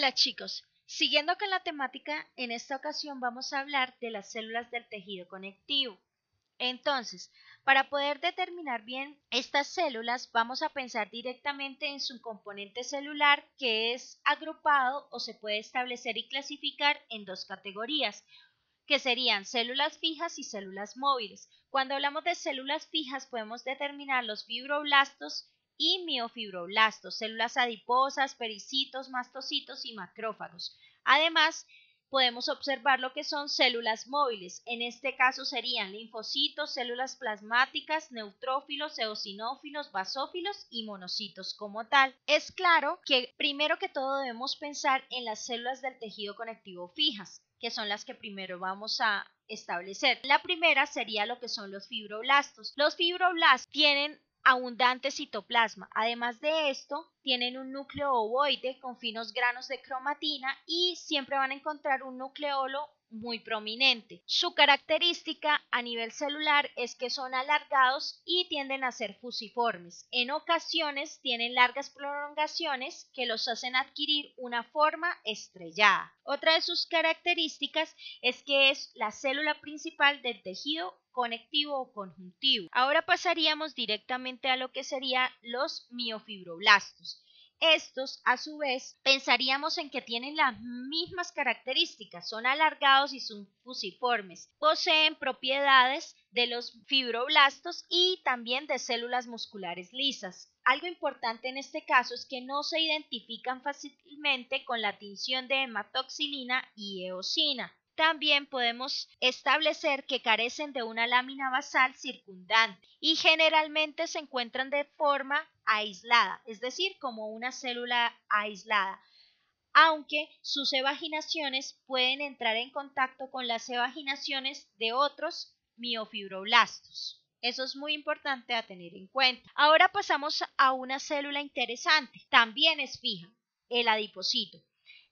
Hola chicos, siguiendo con la temática, en esta ocasión vamos a hablar de las células del tejido conectivo. Entonces, para poder determinar bien estas células, vamos a pensar directamente en su componente celular que es agrupado o se puede establecer y clasificar en dos categorías, que serían células fijas y células móviles. Cuando hablamos de células fijas podemos determinar los fibroblastos y miofibroblastos, células adiposas, pericitos, mastocitos y macrófagos. Además, podemos observar lo que son células móviles. En este caso serían linfocitos, células plasmáticas, neutrófilos, eosinófilos, basófilos y monocitos como tal. Es claro que primero que todo debemos pensar en las células del tejido conectivo fijas, que son las que primero vamos a establecer. La primera sería lo que son los fibroblastos. Los fibroblastos tienen abundante citoplasma. Además de esto, tienen un núcleo ovoide con finos granos de cromatina y siempre van a encontrar un nucleolo muy prominente. Su característica a nivel celular es que son alargados y tienden a ser fusiformes. En ocasiones tienen largas prolongaciones que los hacen adquirir una forma estrellada. Otra de sus características es que es la célula principal del tejido conectivo o conjuntivo. Ahora pasaríamos directamente a lo que serían los miofibroblastos. Estos, a su vez, pensaríamos en que tienen las mismas características, son alargados y son fusiformes, poseen propiedades de los fibroblastos y también de células musculares lisas. Algo importante en este caso es que no se identifican fácilmente con la tinción de hematoxilina y eosina. También podemos establecer que carecen de una lámina basal circundante y generalmente se encuentran de forma aislada, es decir, como una célula aislada, aunque sus evaginaciones pueden entrar en contacto con las evaginaciones de otros miofibroblastos. Eso es muy importante a tener en cuenta. Ahora pasamos a una célula interesante, también es fija, el adipocito.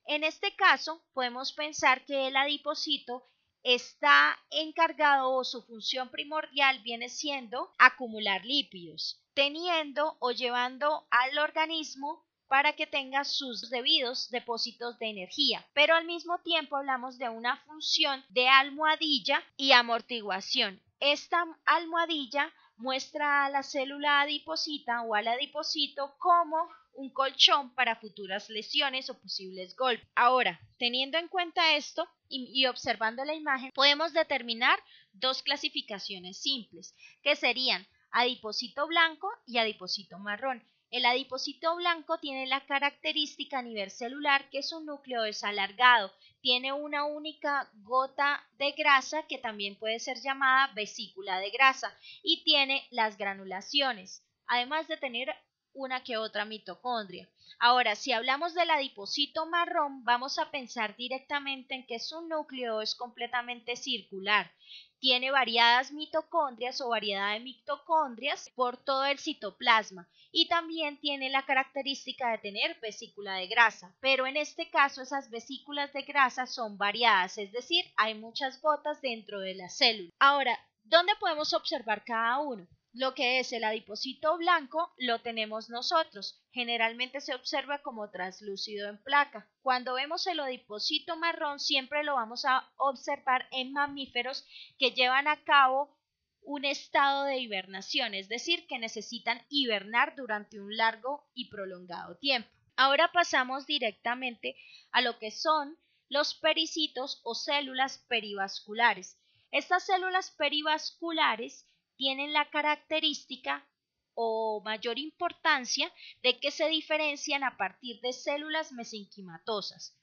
En este caso, podemos pensar que el adipocito está encargado o su función primordial viene siendo acumular lípidos, teniendo o llevando al organismo para que tenga sus debidos depósitos de energía. Pero al mismo tiempo hablamos de una función de almohadilla y amortiguación. Esta almohadilla muestra a la célula adiposita o al adipocito como un colchón para futuras lesiones o posibles golpes. Ahora, teniendo en cuenta esto y, observando la imagen, podemos determinar dos clasificaciones simples, que serían adipocito blanco y adipocito marrón. El adipocito blanco tiene la característica a nivel celular que su núcleo es alargado, tiene una única gota de grasa que también puede ser llamada vesícula de grasa y tiene las granulaciones, además de tener una que otra mitocondria. Ahora, si hablamos del adipocito marrón, vamos a pensar directamente en que su núcleo es completamente circular. Tiene variadas mitocondrias o variedad de mitocondrias por todo el citoplasma y también tiene la característica de tener vesícula de grasa, pero en este caso esas vesículas de grasa son variadas, es decir, hay muchas gotas dentro de la célula. Ahora, ¿dónde podemos observar cada uno? Lo que es el adipocito blanco lo tenemos nosotros. Generalmente se observa como translúcido en placa. Cuando vemos el adipocito marrón siempre lo vamos a observar en mamíferos que llevan a cabo un estado de hibernación, es decir, que necesitan hibernar durante un largo y prolongado tiempo. Ahora pasamos directamente a lo que son los pericitos o células perivasculares. Estas células perivasculares tienen la característica o mayor importancia de que se diferencian a partir de células mesenquimatosas.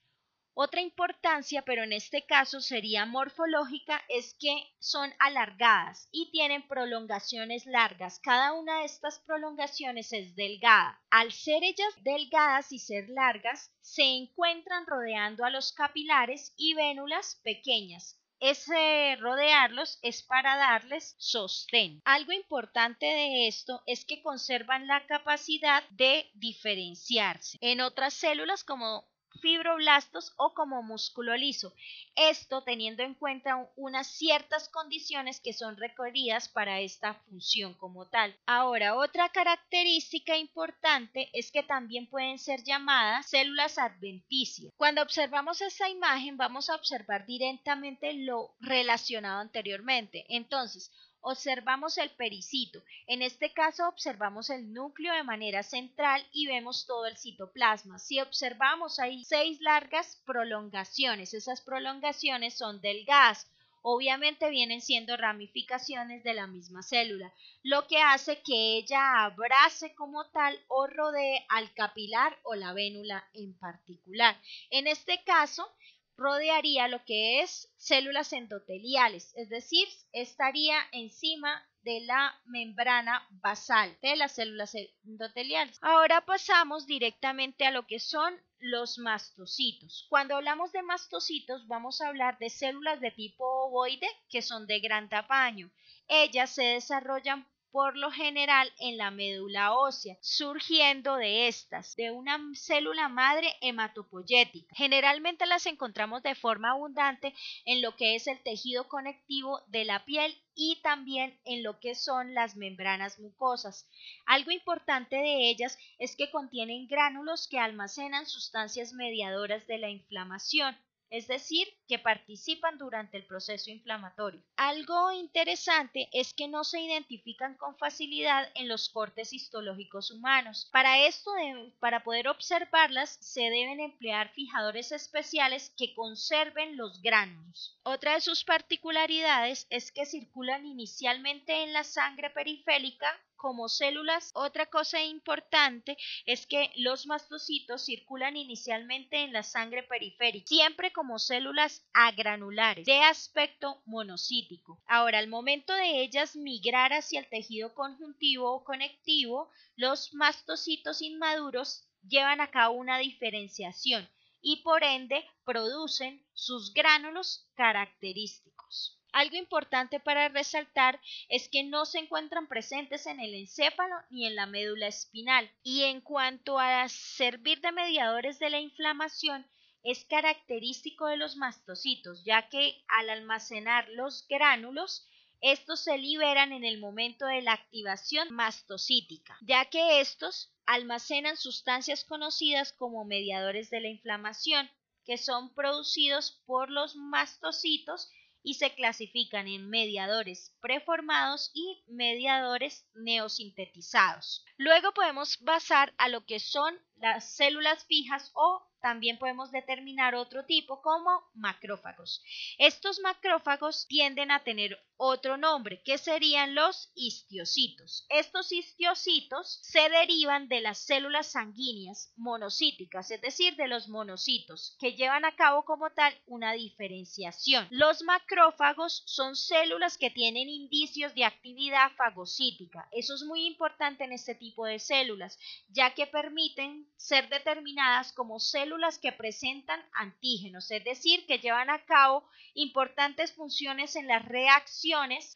Otra importancia, pero en este caso sería morfológica, es que son alargadas y tienen prolongaciones largas. Cada una de estas prolongaciones es delgada. Al ser ellas delgadas y ser largas, se encuentran rodeando a los capilares y vénulas pequeñas, ese rodearlos es para darles sostén. Algo importante de esto es que conservan la capacidad de diferenciarse. En otras células como fibroblastos o como músculo liso. Esto teniendo en cuenta unas ciertas condiciones que son requeridas para esta función como tal. Ahora, otra característica importante es que también pueden ser llamadas células adventicias. Cuando observamos esta imagen vamos a observar directamente lo relacionado anteriormente. Entonces, observamos el pericito. En este caso observamos el núcleo de manera central y vemos todo el citoplasma. Si observamos hay seis largas prolongaciones, esas prolongaciones son del gas. Obviamente vienen siendo ramificaciones de la misma célula, lo que hace que ella abrace como tal o rodee al capilar o la vénula en particular. En este caso, rodearía lo que es células endoteliales, es decir, estaría encima de la membrana basal de las células endoteliales. Ahora pasamos directamente a lo que son los mastocitos. Cuando hablamos de mastocitos vamos a hablar de células de tipo ovoide que son de gran tamaño. Ellas se desarrollan por lo general en la médula ósea, surgiendo de estas, de una célula madre hematopoyética. Generalmente las encontramos de forma abundante en lo que es el tejido conectivo de la piel y también en lo que son las membranas mucosas. Algo importante de ellas es que contienen gránulos que almacenan sustancias mediadoras de la inflamación es decir, que participan durante el proceso inflamatorio. Algo interesante es que no se identifican con facilidad en los cortes histológicos humanos. Para esto, para poder observarlas, se deben emplear fijadores especiales que conserven los gránulos. Otra de sus particularidades es que circulan inicialmente en la sangre periférica como células. Otra cosa importante es que los mastocitos circulan inicialmente en la sangre periférica, siempre como células agranulares de aspecto monocítico. Ahora, al momento de ellas migrar hacia el tejido conjuntivo o conectivo, los mastocitos inmaduros llevan a cabo una diferenciación y por ende producen sus gránulos característicos. Algo importante para resaltar es que no se encuentran presentes en el encéfalo ni en la médula espinal. Y en cuanto a servir de mediadores de la inflamación, es característico de los mastocitos, ya que al almacenar los gránulos, estos se liberan en el momento de la activación mastocítica, ya que estos almacenan sustancias conocidas como mediadores de la inflamación, que son producidos por los mastocitos y se clasifican en mediadores preformados y mediadores neosintetizados. Luego podemos basar a lo que son las células fijas o también podemos determinar otro tipo como macrófagos. Estos macrófagos tienden a tener otro nombre que serían los histiocitos. Estos histiocitos se derivan de las células sanguíneas monocíticas, es decir, de los monocitos, que llevan a cabo como tal una diferenciación. Los macrófagos son células que tienen indicios de actividad fagocítica. Eso es muy importante en este tipo de células, ya que permiten ser determinadas como células que presentan antígenos, es decir, que llevan a cabo importantes funciones en las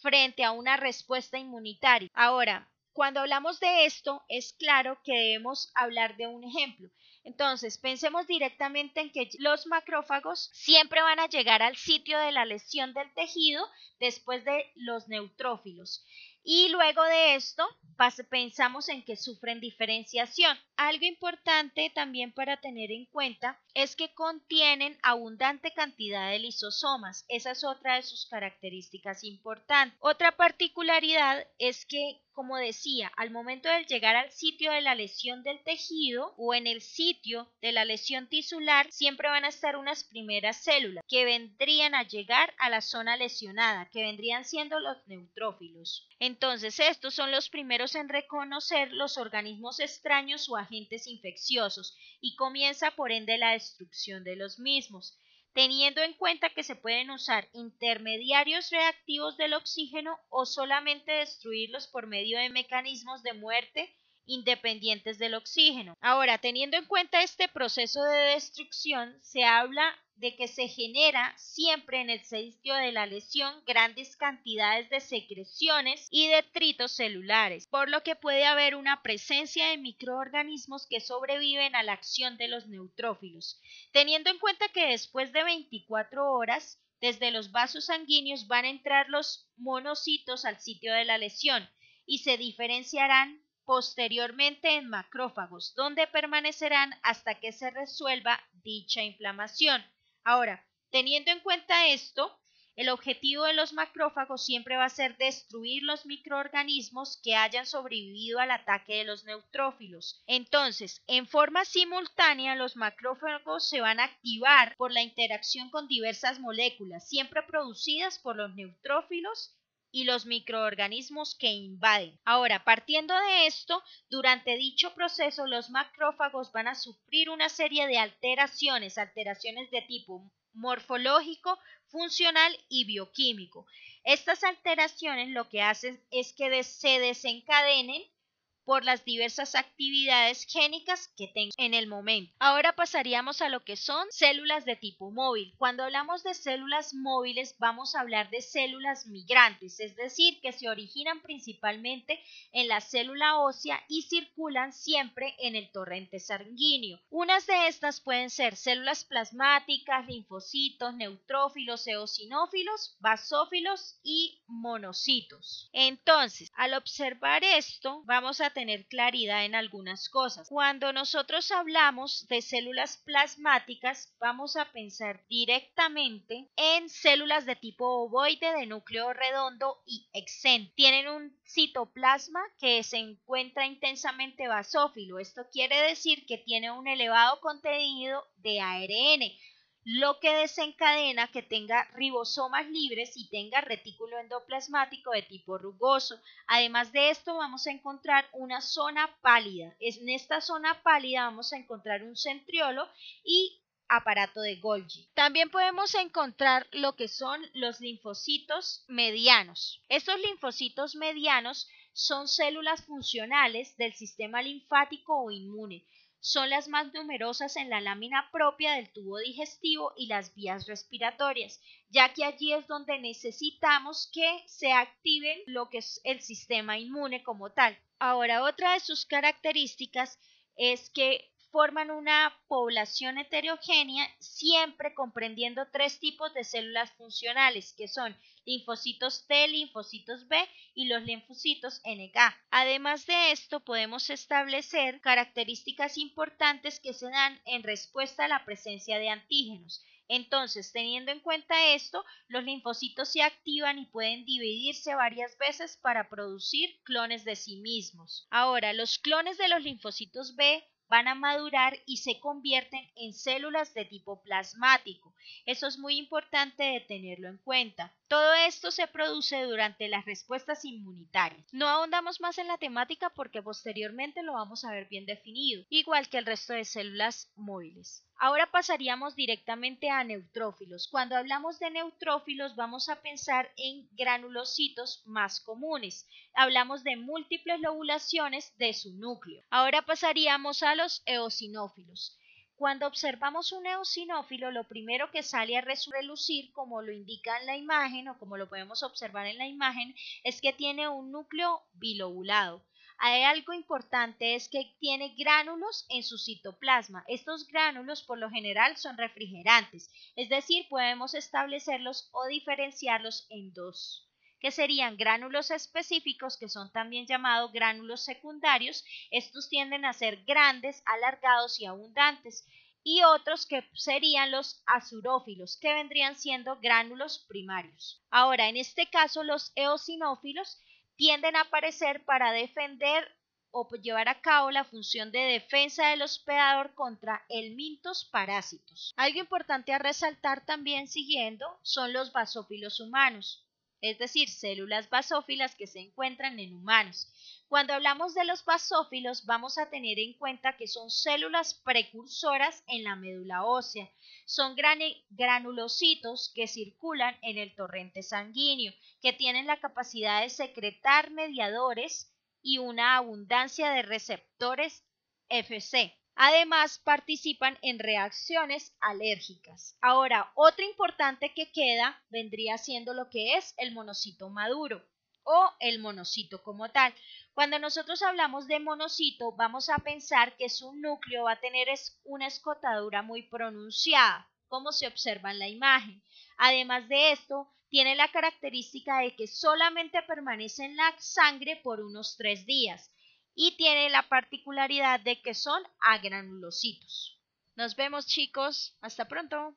frente a una respuesta inmunitaria. Ahora, cuando hablamos de esto, es claro que debemos hablar de un ejemplo. Entonces, pensemos directamente en que los macrófagos siempre van a llegar al sitio de la lesión del tejido después de los neutrófilos. Y luego de esto, pensamos en que sufren diferenciación. Algo importante también para tener en cuenta es que contienen abundante cantidad de lisosomas. Esa es otra de sus características importantes. Otra particularidad es que como decía, al momento de llegar al sitio de la lesión del tejido o en el sitio de la lesión tisular, siempre van a estar unas primeras células que vendrían a llegar a la zona lesionada, que vendrían siendo los neutrófilos. Entonces, estos son los primeros en reconocer los organismos extraños o agentes infecciosos y comienza por ende la destrucción de los mismos teniendo en cuenta que se pueden usar intermediarios reactivos del oxígeno o solamente destruirlos por medio de mecanismos de muerte independientes del oxígeno. Ahora, teniendo en cuenta este proceso de destrucción, se habla de que se genera siempre en el sitio de la lesión grandes cantidades de secreciones y detritos celulares, por lo que puede haber una presencia de microorganismos que sobreviven a la acción de los neutrófilos. Teniendo en cuenta que después de 24 horas, desde los vasos sanguíneos van a entrar los monocitos al sitio de la lesión y se diferenciarán posteriormente en macrófagos, donde permanecerán hasta que se resuelva dicha inflamación. Ahora, teniendo en cuenta esto, el objetivo de los macrófagos siempre va a ser destruir los microorganismos que hayan sobrevivido al ataque de los neutrófilos. Entonces, en forma simultánea, los macrófagos se van a activar por la interacción con diversas moléculas, siempre producidas por los neutrófilos y los microorganismos que invaden. Ahora, partiendo de esto, durante dicho proceso los macrófagos van a sufrir una serie de alteraciones, alteraciones de tipo morfológico, funcional y bioquímico. Estas alteraciones lo que hacen es que se desencadenen por las diversas actividades génicas que tengo en el momento. Ahora pasaríamos a lo que son células de tipo móvil. Cuando hablamos de células móviles vamos a hablar de células migrantes, es decir, que se originan principalmente en la célula ósea y circulan siempre en el torrente sanguíneo. Unas de estas pueden ser células plasmáticas, linfocitos, neutrófilos, eosinófilos, basófilos y monocitos. Entonces, al observar esto, vamos a tener claridad en algunas cosas. Cuando nosotros hablamos de células plasmáticas, vamos a pensar directamente en células de tipo ovoide de núcleo redondo y exento. Tienen un citoplasma que se encuentra intensamente basófilo. Esto quiere decir que tiene un elevado contenido de ARN lo que desencadena que tenga ribosomas libres y tenga retículo endoplasmático de tipo rugoso. Además de esto vamos a encontrar una zona pálida. En esta zona pálida vamos a encontrar un centriolo y aparato de Golgi. También podemos encontrar lo que son los linfocitos medianos. Estos linfocitos medianos son células funcionales del sistema linfático o inmune son las más numerosas en la lámina propia del tubo digestivo y las vías respiratorias, ya que allí es donde necesitamos que se activen lo que es el sistema inmune como tal. Ahora, otra de sus características es que forman una población heterogénea, siempre comprendiendo tres tipos de células funcionales, que son linfocitos T, linfocitos B y los linfocitos NK. Además de esto, podemos establecer características importantes que se dan en respuesta a la presencia de antígenos. Entonces, teniendo en cuenta esto, los linfocitos se activan y pueden dividirse varias veces para producir clones de sí mismos. Ahora, los clones de los linfocitos B van a madurar y se convierten en células de tipo plasmático. Eso es muy importante de tenerlo en cuenta. Todo esto se produce durante las respuestas inmunitarias. No ahondamos más en la temática porque posteriormente lo vamos a ver bien definido, igual que el resto de células móviles. Ahora pasaríamos directamente a neutrófilos. Cuando hablamos de neutrófilos vamos a pensar en granulocitos más comunes. Hablamos de múltiples lobulaciones de su núcleo. Ahora pasaríamos a los eosinófilos. Cuando observamos un eosinófilo, lo primero que sale a relucir, como lo indica en la imagen o como lo podemos observar en la imagen, es que tiene un núcleo bilobulado. Hay algo importante es que tiene gránulos en su citoplasma. Estos gránulos por lo general son refrigerantes, es decir, podemos establecerlos o diferenciarlos en dos que serían gránulos específicos, que son también llamados gránulos secundarios. Estos tienden a ser grandes, alargados y abundantes. Y otros que serían los azurófilos, que vendrían siendo gránulos primarios. Ahora, en este caso, los eosinófilos tienden a aparecer para defender o llevar a cabo la función de defensa del hospedador contra el mintos parásitos. Algo importante a resaltar también siguiendo son los basófilos humanos es decir, células basófilas que se encuentran en humanos. Cuando hablamos de los basófilos, vamos a tener en cuenta que son células precursoras en la médula ósea. Son granulocitos que circulan en el torrente sanguíneo, que tienen la capacidad de secretar mediadores y una abundancia de receptores FC. Además, participan en reacciones alérgicas. Ahora, otro importante que queda vendría siendo lo que es el monocito maduro o el monocito como tal. Cuando nosotros hablamos de monocito, vamos a pensar que su núcleo va a tener una escotadura muy pronunciada, como se observa en la imagen. Además de esto, tiene la característica de que solamente permanece en la sangre por unos tres días y tiene la particularidad de que son agranulocitos. Nos vemos chicos, hasta pronto.